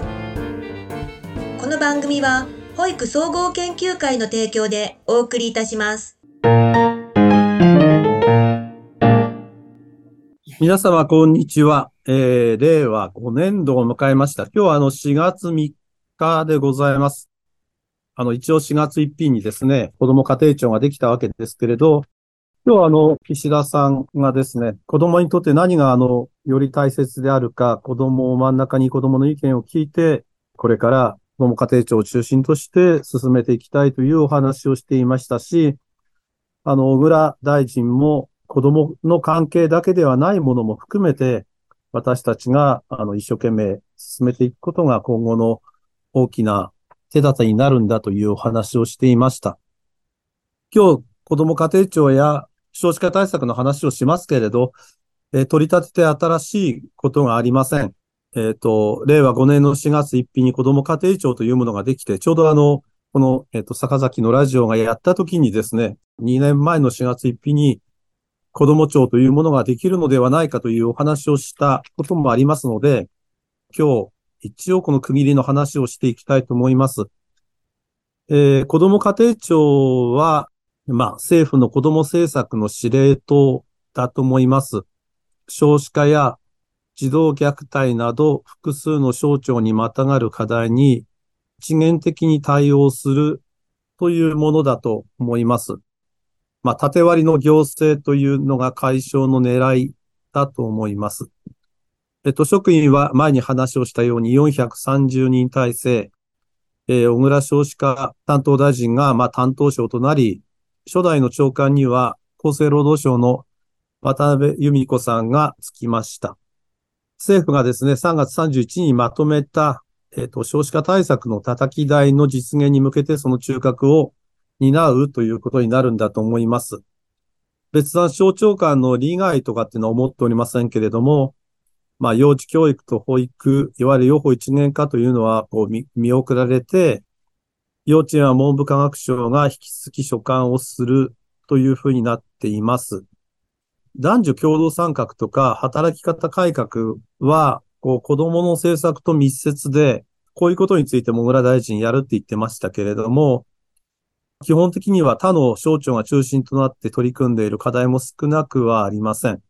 この番組は保育総合研究会の提供でお送りいたします皆様、こんにちは。えー、令和5年度を迎えました。今日はあの4月3日でございます。あの、一応4月1日にですね、子供家庭庁ができたわけですけれど、今日はあの、岸田さんがですね、子供にとって何があの、より大切であるか、子供を真ん中に子供の意見を聞いて、これから子供家庭庁を中心として進めていきたいというお話をしていましたし、あの、小倉大臣も子供の関係だけではないものも含めて、私たちが、あの、一生懸命進めていくことが今後の大きな手立てになるんだというお話をしていました。今日、子ども家庭庁や少子化対策の話をしますけれど、えー、取り立てて新しいことがありません。えっ、ー、と、令和5年の4月1日に子ども家庭庁というものができて、ちょうどあの、この、えっ、ー、と、坂崎のラジオがやった時にですね、2年前の4月1日に子ども庁というものができるのではないかというお話をしたこともありますので、今日、一応この区切りの話をしていきたいと思います。えー、子ども家庭庁は、まあ、政府の子ども政策の司令塔だと思います。少子化や児童虐待など複数の省庁にまたがる課題に一元的に対応するというものだと思います。まあ、縦割りの行政というのが解消の狙いだと思います。えっと、職員は前に話をしたように430人体制、えー、小倉少子化担当大臣が、まあ、担当省となり、初代の長官には厚生労働省の渡辺由美子さんがつきました。政府がですね、3月31日にまとめた、えっ、ー、と、少子化対策の叩き台の実現に向けてその中核を担うということになるんだと思います。別段省庁間の利害とかっていうのは思っておりませんけれども、まあ、幼児教育と保育、いわゆる養護一年化というのは、こう見、見送られて、幼稚園は文部科学省が引き続き所管をするというふうになっています。男女共同参画とか働き方改革は、こう、子供の政策と密接で、こういうことについても村大臣やるって言ってましたけれども、基本的には他の省庁が中心となって取り組んでいる課題も少なくはありません。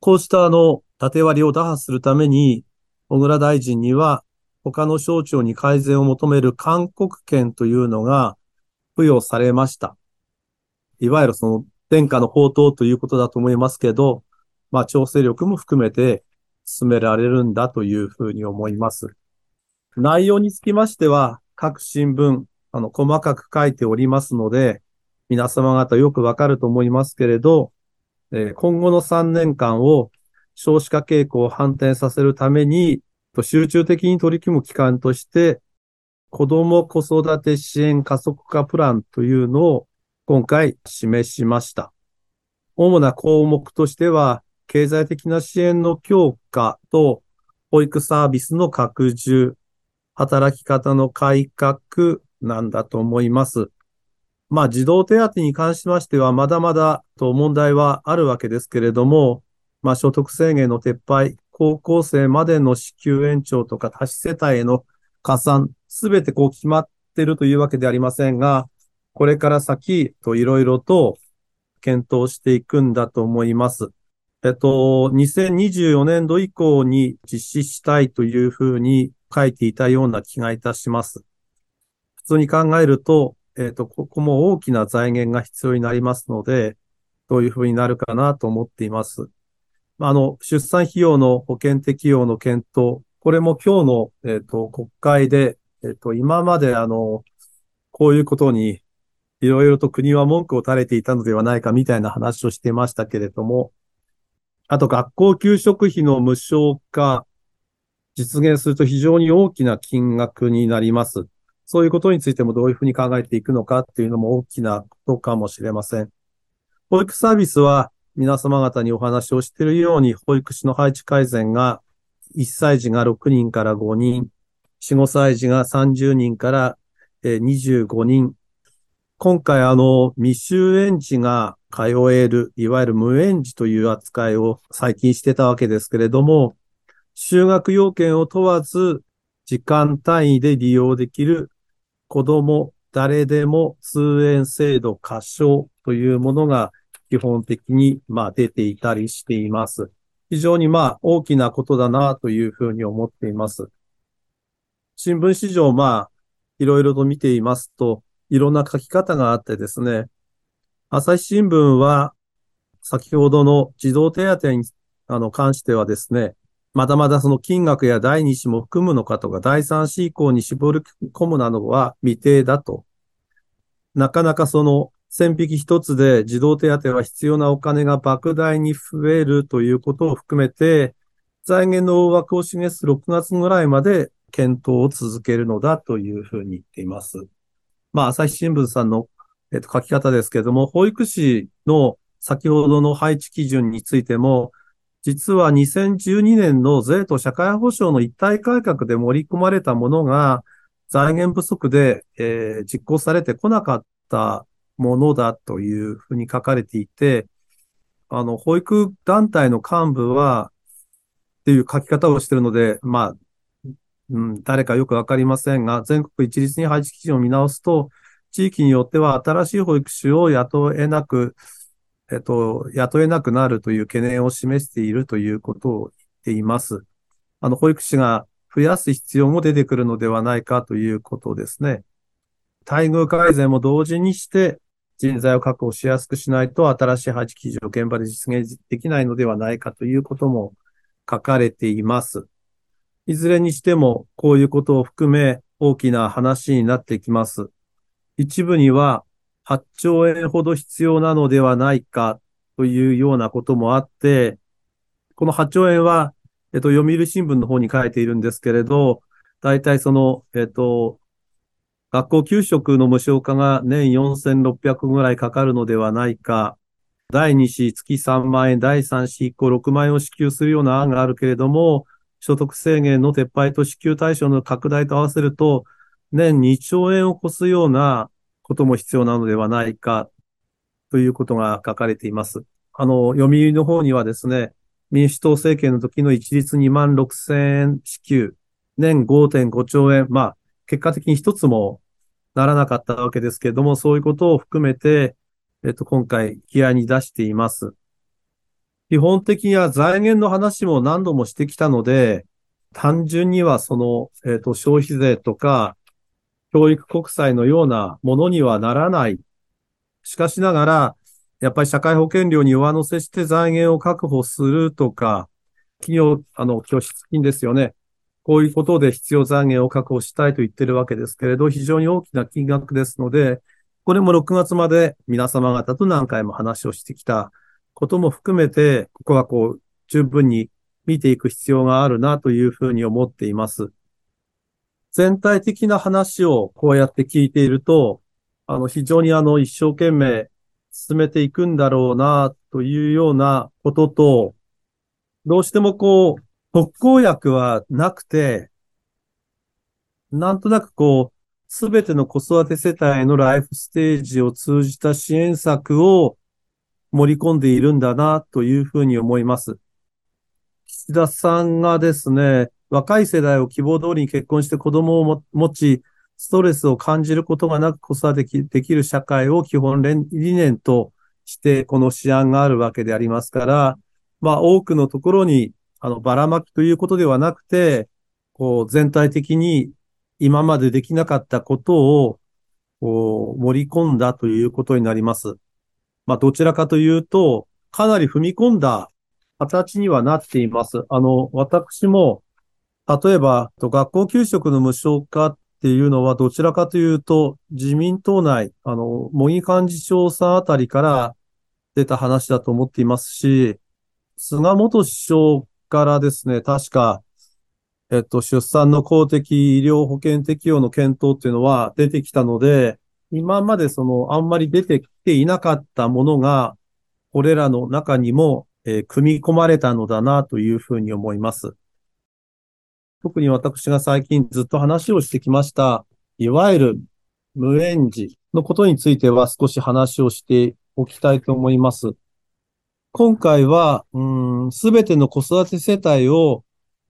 こうしたあの、縦割りを打破するために、小倉大臣には他の省庁に改善を求める勧告権というのが付与されました。いわゆるその天下の宝刀ということだと思いますけど、まあ調整力も含めて進められるんだというふうに思います。内容につきましては、各新聞、あの、細かく書いておりますので、皆様方よくわかると思いますけれど、えー、今後の3年間を少子化傾向を反転させるために、と集中的に取り組む機関として、子供子育て支援加速化プランというのを今回示しました。主な項目としては、経済的な支援の強化と保育サービスの拡充、働き方の改革なんだと思います。まあ、児童手当に関しましては、まだまだと問題はあるわけですけれども、まあ、所得制限の撤廃、高校生までの支給延長とか多子世帯への加算、すべてこう決まってるというわけではありませんが、これから先といろいろと検討していくんだと思います。えっと、2024年度以降に実施したいというふうに書いていたような気がいたします。普通に考えると、えっと、ここも大きな財源が必要になりますので、どういうふうになるかなと思っています。あの、出産費用の保険適用の検討、これも今日の、えっ、ー、と、国会で、えっ、ー、と、今まであの、こういうことに、いろいろと国は文句を垂れていたのではないかみたいな話をしてましたけれども、あと学校給食費の無償化、実現すると非常に大きな金額になります。そういうことについてもどういうふうに考えていくのかっていうのも大きなことかもしれません。保育サービスは皆様方にお話をしているように、保育士の配置改善が1歳児が6人から5人、4、5歳児が30人から25人。今回あの、未就園児が通える、いわゆる無園児という扱いを最近してたわけですけれども、就学要件を問わず、時間単位で利用できる子供誰でも通園制度過小というものが基本的にまあ出ていたりしています。非常にまあ大きなことだなというふうに思っています。新聞市場まあいろいろと見ていますといろんな書き方があってですね、朝日新聞は先ほどの児童手当にあの関してはですね、まだまだその金額や第2子も含むのかとか、第3子以降に絞り込むなどは未定だと。なかなかその線引き一つで児童手当は必要なお金が莫大に増えるということを含めて、財源の大枠を示す6月ぐらいまで検討を続けるのだというふうに言っています。まあ、朝日新聞さんの、えっと、書き方ですけれども、保育士の先ほどの配置基準についても、実は2012年の税と社会保障の一体改革で盛り込まれたものが、財源不足で、えー、実行されてこなかったものだというふうに書かれていて、あの、保育団体の幹部は、っていう書き方をしているので、まあ、うん、誰かよくわかりませんが、全国一律に配置基準を見直すと、地域によっては新しい保育士を雇えなく、えっと、雇えなくなるという懸念を示しているということを言っています。あの、保育士が増やす必要も出てくるのではないかということですね。待遇改善も同時にして人材を確保しやすくしないと新しい配置基準を現場で実現できないのではないかということも書かれています。いずれにしてもこういうことを含め大きな話になってきます。一部には8兆円ほど必要なのではないかというようなこともあって、この8兆円は、えっと、読売新聞の方に書いているんですけれど、大体その、えっと、学校給食の無償化が年4600ぐらいかかるのではないか、第2子月3万円、第3子1個6万円を支給するような案があるけれども、所得制限の撤廃と支給対象の拡大と合わせると、年2兆円を超すようなことも必要なのではないか。ということが書かれています。あの、読売の方にはですね、民主党政権の時の一律2万6千円支給、年5.5兆円、まあ、結果的に一つもならなかったわけですけれども、そういうことを含めて、えっと、今回、気合に出しています。基本的には財源の話も何度もしてきたので、単純にはその、えっと、消費税とか、教育国債のようなものにはならない。しかしながら、やっぱり社会保険料に上乗せして財源を確保するとか、企業、あの、拠出金ですよね。こういうことで必要財源を確保したいと言ってるわけですけれど、非常に大きな金額ですので、これも6月まで皆様方と何回も話をしてきたことも含めて、ここはこう、十分に見ていく必要があるなというふうに思っています。全体的な話をこうやって聞いていると、あの、非常にあの、一生懸命進めていくんだろうな、というようなことと、どうしてもこう、特効薬はなくて、なんとなくこう、すべての子育て世帯のライフステージを通じた支援策を盛り込んでいるんだな、というふうに思います。岸田さんがですね、若い世代を希望通りに結婚して子供を持ち、ストレスを感じることがなく子育てできる社会を基本理念としてこの試案があるわけでありますから、まあ多くのところにあのばらまきということではなくて、こう全体的に今までできなかったことをこう盛り込んだということになります。まあどちらかというと、かなり踏み込んだ形にはなっています。あの、私も例えば、学校給食の無償化っていうのはどちらかというと、自民党内、あの、茂木幹事長さんあたりから出た話だと思っていますし、菅元首相からですね、確か、えっと、出産の公的医療保険適用の検討っていうのは出てきたので、今までその、あんまり出てきていなかったものが、これらの中にも、えー、組み込まれたのだなというふうに思います。特に私が最近ずっと話をしてきました、いわゆる無縁児のことについては少し話をしておきたいと思います。今回は、すべての子育て世帯を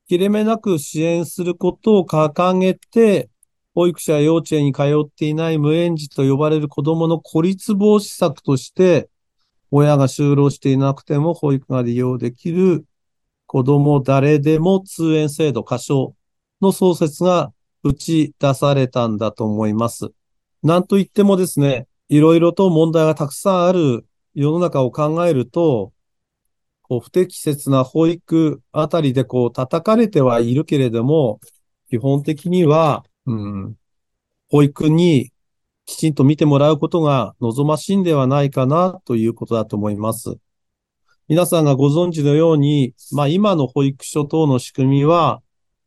切れ目なく支援することを掲げて、保育者や幼稚園に通っていない無園児と呼ばれる子供の孤立防止策として、親が就労していなくても保育が利用できる子供誰でも通園制度過小の創設が打ち出されたんだと思います。なんといってもですね、いろいろと問題がたくさんある世の中を考えると、こう不適切な保育あたりでこう叩かれてはいるけれども、基本的には、うん、保育にきちんと見てもらうことが望ましいんではないかなということだと思います。皆さんがご存知のように、まあ今の保育所等の仕組みは、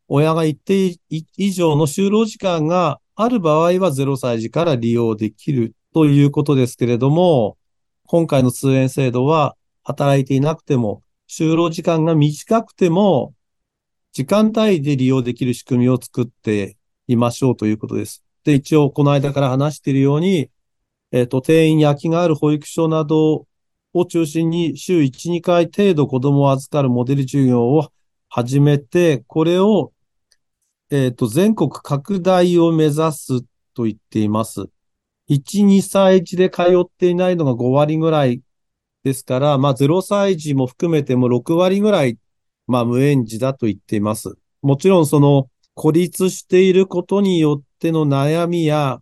親が一定以上の就労時間がある場合は0歳児から利用できるということですけれども、今回の通園制度は働いていなくても、就労時間が短くても、時間帯で利用できる仕組みを作っていましょうということです。で、一応この間から話しているように、えっ、ー、と、定員に空きがある保育所などを中心に週1、2回程度子供を預かるモデル授業を始めて、これをえっ、ー、と、全国拡大を目指すと言っています。1、2歳児で通っていないのが5割ぐらいですから、まあ0歳児も含めても6割ぐらい、まあ無園児だと言っています。もちろんその孤立していることによっての悩みや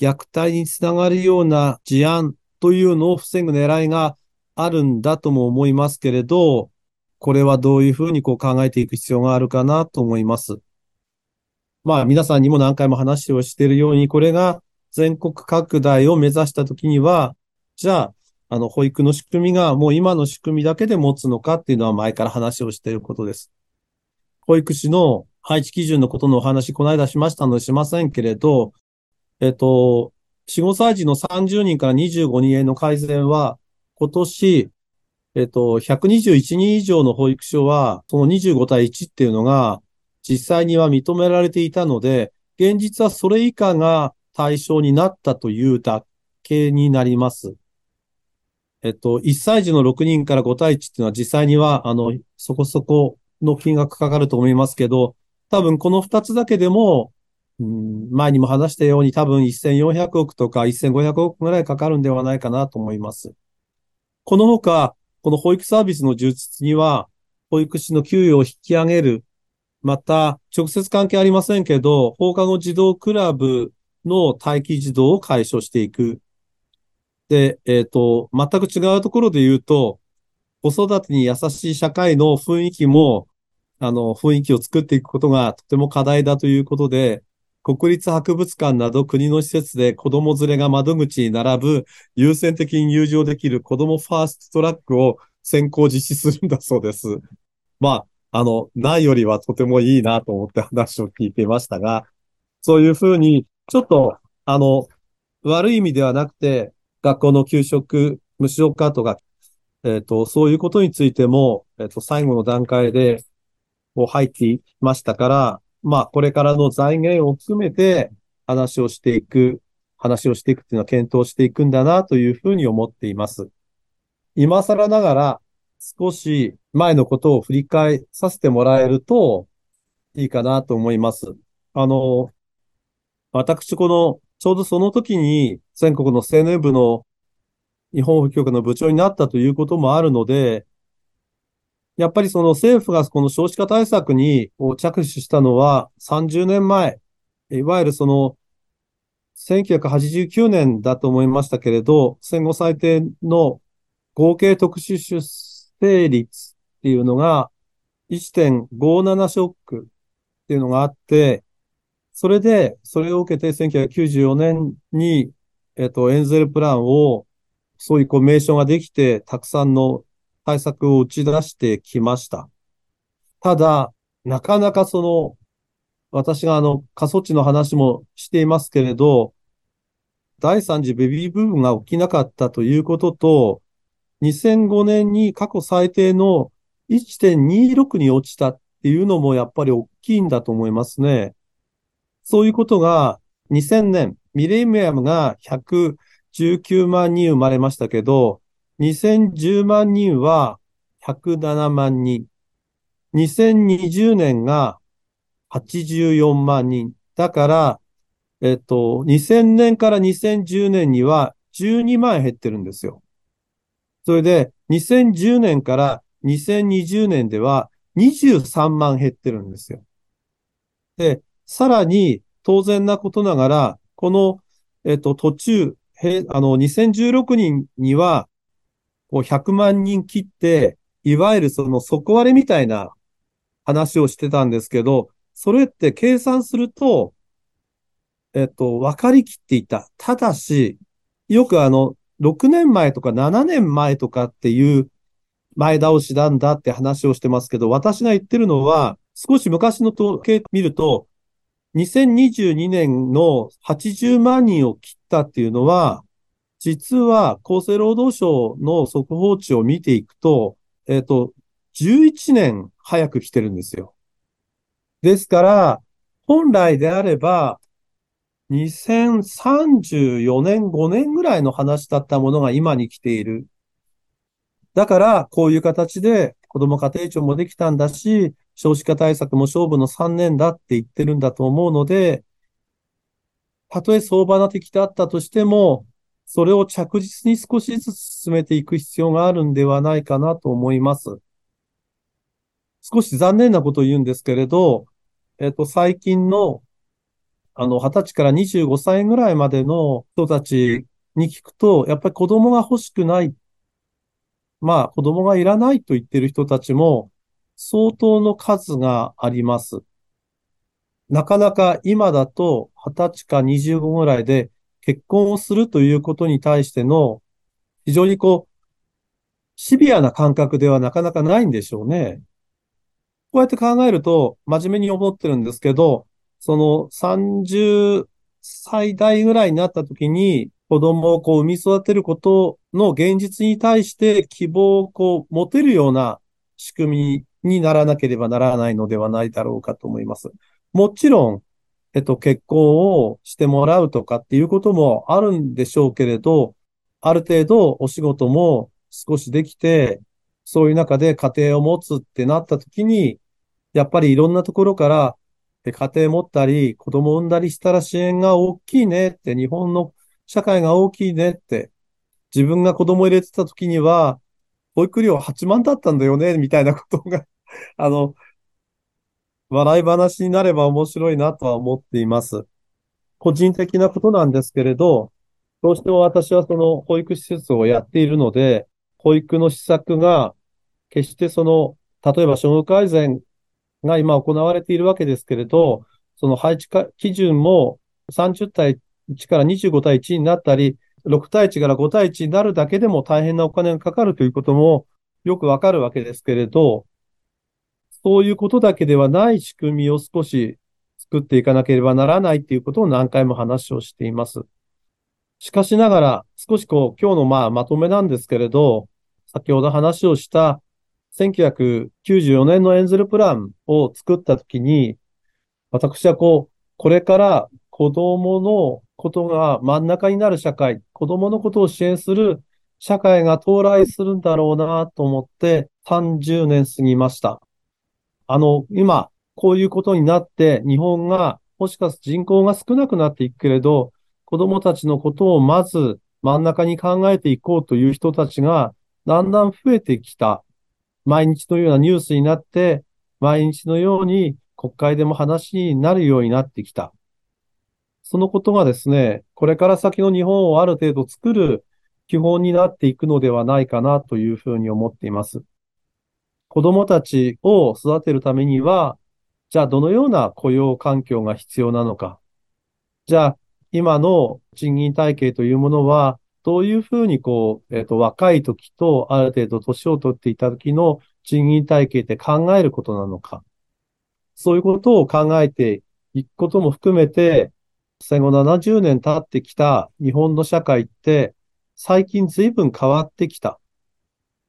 虐待につながるような事案というのを防ぐ狙いがあるんだとも思いますけれど、これはどういうふうにこう考えていく必要があるかなと思います。まあ皆さんにも何回も話をしているように、これが全国拡大を目指したときには、じゃあ、あの、保育の仕組みがもう今の仕組みだけで持つのかっていうのは前から話をしていることです。保育士の配置基準のことのお話、この間しましたのでしませんけれど、えっと、4、5歳児の30人から25人への改善は、今年、えっと、121人以上の保育所は、その25対1っていうのが、実際には認められていたので、現実はそれ以下が対象になったというだけになります。えっと、1歳児の6人から5対1っていうのは実際には、あの、そこそこの金額かかると思いますけど、多分この2つだけでも、うん、前にも話したように多分1400億とか1500億ぐらいかかるんではないかなと思います。この他、この保育サービスの充実には、保育士の給与を引き上げるまた、直接関係ありませんけど、放課後児童クラブの待機児童を解消していく。で、えっ、ー、と、全く違うところで言うと、子育てに優しい社会の雰囲気も、あの、雰囲気を作っていくことがとても課題だということで、国立博物館など国の施設で子供連れが窓口に並ぶ優先的に入場できる子供ファーストトラックを先行実施するんだそうです。まあ、あの、ないよりはとてもいいなと思って話を聞いていましたが、そういうふうに、ちょっと、あの、悪い意味ではなくて、学校の給食、無償化とか、えっ、ー、と、そういうことについても、えっ、ー、と、最後の段階で、こう入っていましたから、まあ、これからの財源を含めて話をしていく、話をしていくっていうのは検討していくんだなというふうに思っています。今更ながら、少し前のことを振り返させてもらえるといいかなと思います。あの、私この、ちょうどその時に全国の青年部の日本保育局の部長になったということもあるので、やっぱりその政府がこの少子化対策に着手したのは30年前、いわゆるその1989年だと思いましたけれど、戦後最低の合計特殊出定率っていうのが1.57ショックっていうのがあって、それで、それを受けて1994年に、えっと、エンゼルプランを、そういうこう名称ができて、たくさんの対策を打ち出してきました。ただ、なかなかその、私があの、過疎地の話もしていますけれど、第三次ベビーブームが起きなかったということと、2005年に過去最低の1.26に落ちたっていうのもやっぱり大きいんだと思いますね。そういうことが2000年、ミレニアムが119万人生まれましたけど、2010万人は107万人。2020年が84万人。だから、えっと、2000年から2010年には12万減ってるんですよ。それで、2010年から2020年では23万減ってるんですよ。で、さらに当然なことながら、この、えっと、途中、へあの、2016年には、こう100万人切って、いわゆるその底割れみたいな話をしてたんですけど、それって計算すると、えっと、分かりきっていた。ただし、よくあの、6年前とか7年前とかっていう前倒しなんだって話をしてますけど、私が言ってるのは、少し昔の統計見ると、2022年の80万人を切ったっていうのは、実は厚生労働省の速報値を見ていくと、えっと、11年早く来てるんですよ。ですから、本来であれば、2034年、5年ぐらいの話だったものが今に来ている。だから、こういう形で子ども家庭庁もできたんだし、少子化対策も勝負の3年だって言ってるんだと思うので、たとえ相場な的であったとしても、それを着実に少しずつ進めていく必要があるんではないかなと思います。少し残念なことを言うんですけれど、えっと、最近の、あの、20歳から25歳ぐらいまでの人たちに聞くと、やっぱり子供が欲しくない。まあ、子供がいらないと言ってる人たちも相当の数があります。なかなか今だと20歳か25ぐらいで結婚をするということに対しての非常にこう、シビアな感覚ではなかなかないんでしょうね。こうやって考えると真面目に思ってるんですけど、その30歳代ぐらいになった時に子供をこう産み育てることの現実に対して希望をこう持てるような仕組みにならなければならないのではないだろうかと思います。もちろん、えっと、結婚をしてもらうとかっていうこともあるんでしょうけれど、ある程度お仕事も少しできて、そういう中で家庭を持つってなった時に、やっぱりいろんなところから、家庭持ったり、子供産んだりしたら支援が大きいねって、日本の社会が大きいねって、自分が子供入れてた時には、保育料8万だったんだよね、みたいなことが、あの、笑い話になれば面白いなとは思っています。個人的なことなんですけれど、どうしても私はその保育施設をやっているので、保育の施策が決してその、例えば処遇改善が今行われているわけですけれど、その配置基準も30対1から25対1になったり、6対1から5対1になるだけでも大変なお金がかかるということもよくわかるわけですけれど、そういうことだけではない仕組みを少し作っていかなければならないということを何回も話をしています。しかしながら、少しこう、今日のまあまとめなんですけれど、先ほど話をした1994年のエンゼルプランを作ったときに、私はこう、これから子供のことが真ん中になる社会、子供のことを支援する社会が到来するんだろうなと思って30年過ぎました。あの、今、こういうことになって日本がもしかすると人口が少なくなっていくけれど、子供たちのことをまず真ん中に考えていこうという人たちがだんだん増えてきた。毎日のようなニュースになって、毎日のように国会でも話になるようになってきた。そのことがですね、これから先の日本をある程度作る基本になっていくのではないかなというふうに思っています。子供たちを育てるためには、じゃあどのような雇用環境が必要なのか。じゃあ今の賃金体系というものは、どういうふうにこう、えっ、と、若い時とある程度年を取っていた時の賃金体系って考えることなのか。そういうことを考えていくことも含めて、戦後70年経ってきた日本の社会って最近随分変わってきた。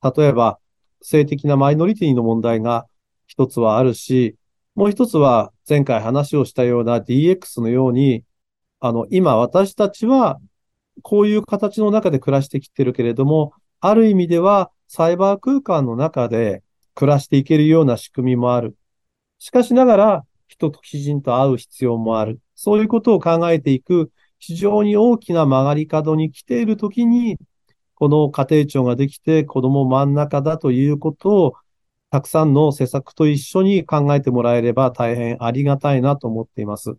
例えば、性的なマイノリティの問題が一つはあるし、もう一つは前回話をしたような DX のように、あの、今私たちはこういう形の中で暮らしてきてるけれども、ある意味ではサイバー空間の中で暮らしていけるような仕組みもある。しかしながら、人と基人と会う必要もある。そういうことを考えていく、非常に大きな曲がり角に来ているときに、この家庭庁ができて子供真ん中だということを、たくさんの施策と一緒に考えてもらえれば大変ありがたいなと思っています。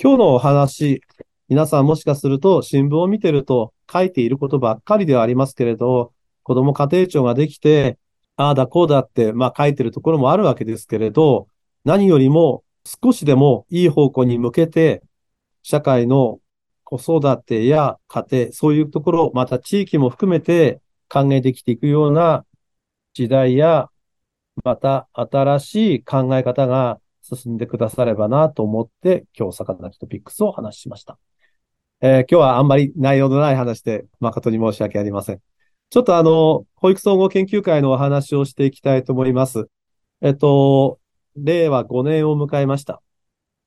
今日のお話、皆さんもしかすると新聞を見てると書いていることばっかりではありますけれど、子供家庭庁ができて、ああだこうだって、まあ書いてるところもあるわけですけれど、何よりも少しでもいい方向に向けて、社会の子育てや家庭、そういうところ、また地域も含めて考えてきていくような時代や、また新しい考え方が進んでくださればなと思って、今日、魚キトピックスをお話しました。えー、今日はあんまり内容のない話で誠に申し訳ありません。ちょっとあの、保育総合研究会のお話をしていきたいと思います。えっと、令和5年を迎えました。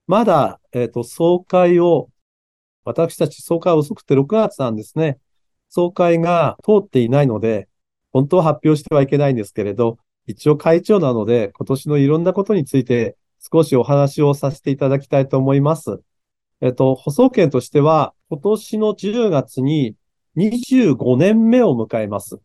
まだ、えっと、総会を、私たち総会遅くて6月なんですね。総会が通っていないので、本当は発表してはいけないんですけれど、一応会長なので、今年のいろんなことについて少しお話をさせていただきたいと思います。えっと、補送権としては、今年の10月に25年目を迎えます。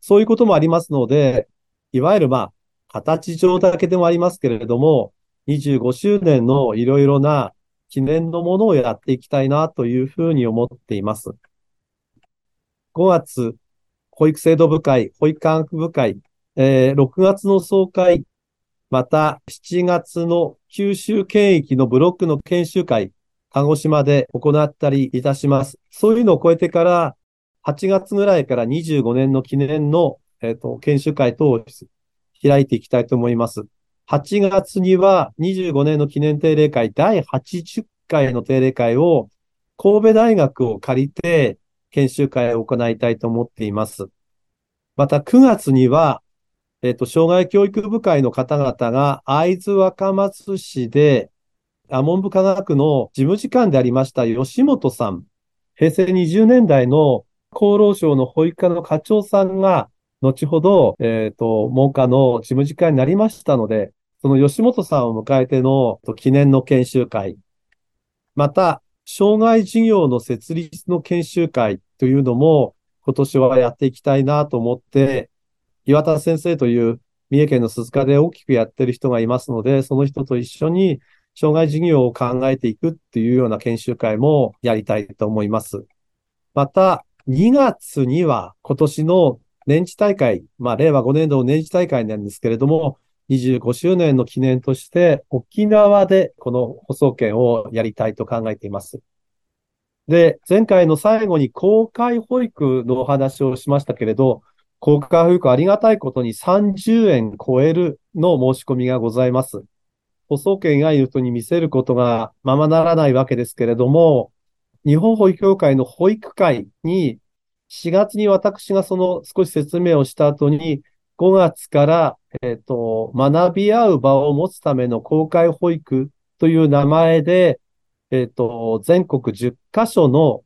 そういうこともありますので、いわゆるまあ、形上だけでもありますけれども、25周年のいろいろな記念のものをやっていきたいなというふうに思っています。5月、保育制度部会、保育科学部会、えー、6月の総会、また7月の九州県域のブロックの研修会、鹿児島で行ったりいたします。そういうのを超えてから、8月ぐらいから25年の記念の、えっ、ー、と、研修会等を開いていきたいと思います。8月には25年の記念定例会第80回の定例会を神戸大学を借りて研修会を行いたいと思っています。また9月には、えっ、ー、と、障害教育部会の方々が会津若松市で文部科学の事務次官でありました吉本さん、平成20年代の厚労省の保育課の課長さんが、後ほど、えっ、ー、と、文科の事務次官になりましたので、その吉本さんを迎えての記念の研修会、また、障害事業の設立の研修会というのも今年はやっていきたいなと思って、岩田先生という三重県の鈴鹿で大きくやってる人がいますので、その人と一緒に障害事業を考えていくっていうような研修会もやりたいと思います。また、2月には今年の年次大会、まあ、令和5年度の年次大会なんですけれども、25周年の記念として沖縄でこの放送権をやりたいと考えています。で、前回の最後に公開保育のお話をしましたけれど、公開保育ありがたいことに30円超えるの申し込みがございます。補送権がいる人に見せることがままならないわけですけれども、日本保育協会の保育会に4月に私がその少し説明をした後に、5月から、えっ、ー、と、学び合う場を持つための公開保育という名前で、えっ、ー、と、全国10カ所の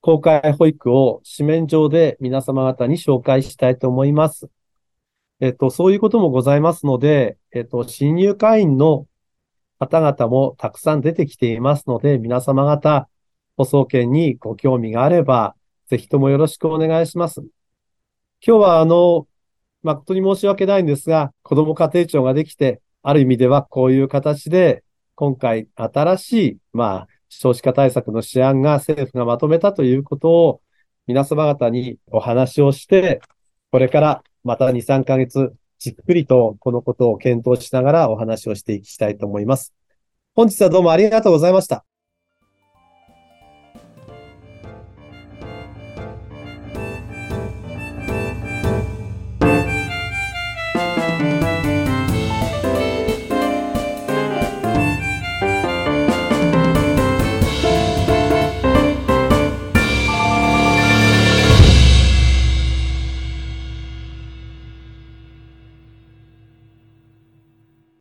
公開保育を紙面上で皆様方に紹介したいと思います。えっと、そういうこともございますので、えっと、新入会員の方々もたくさん出てきていますので、皆様方、放送権にご興味があれば、ぜひともよろしくお願いします。今日はあの、誠に申し訳ないんですが、子ども家庭庁ができて、ある意味ではこういう形で、今回新しい、まあ、少子化対策の試案が政府がまとめたということを、皆様方にお話をして、これからまた2、3ヶ月、じっくりとこのことを検討しながらお話をしていきたいと思います。本日はどうもありがとうございました。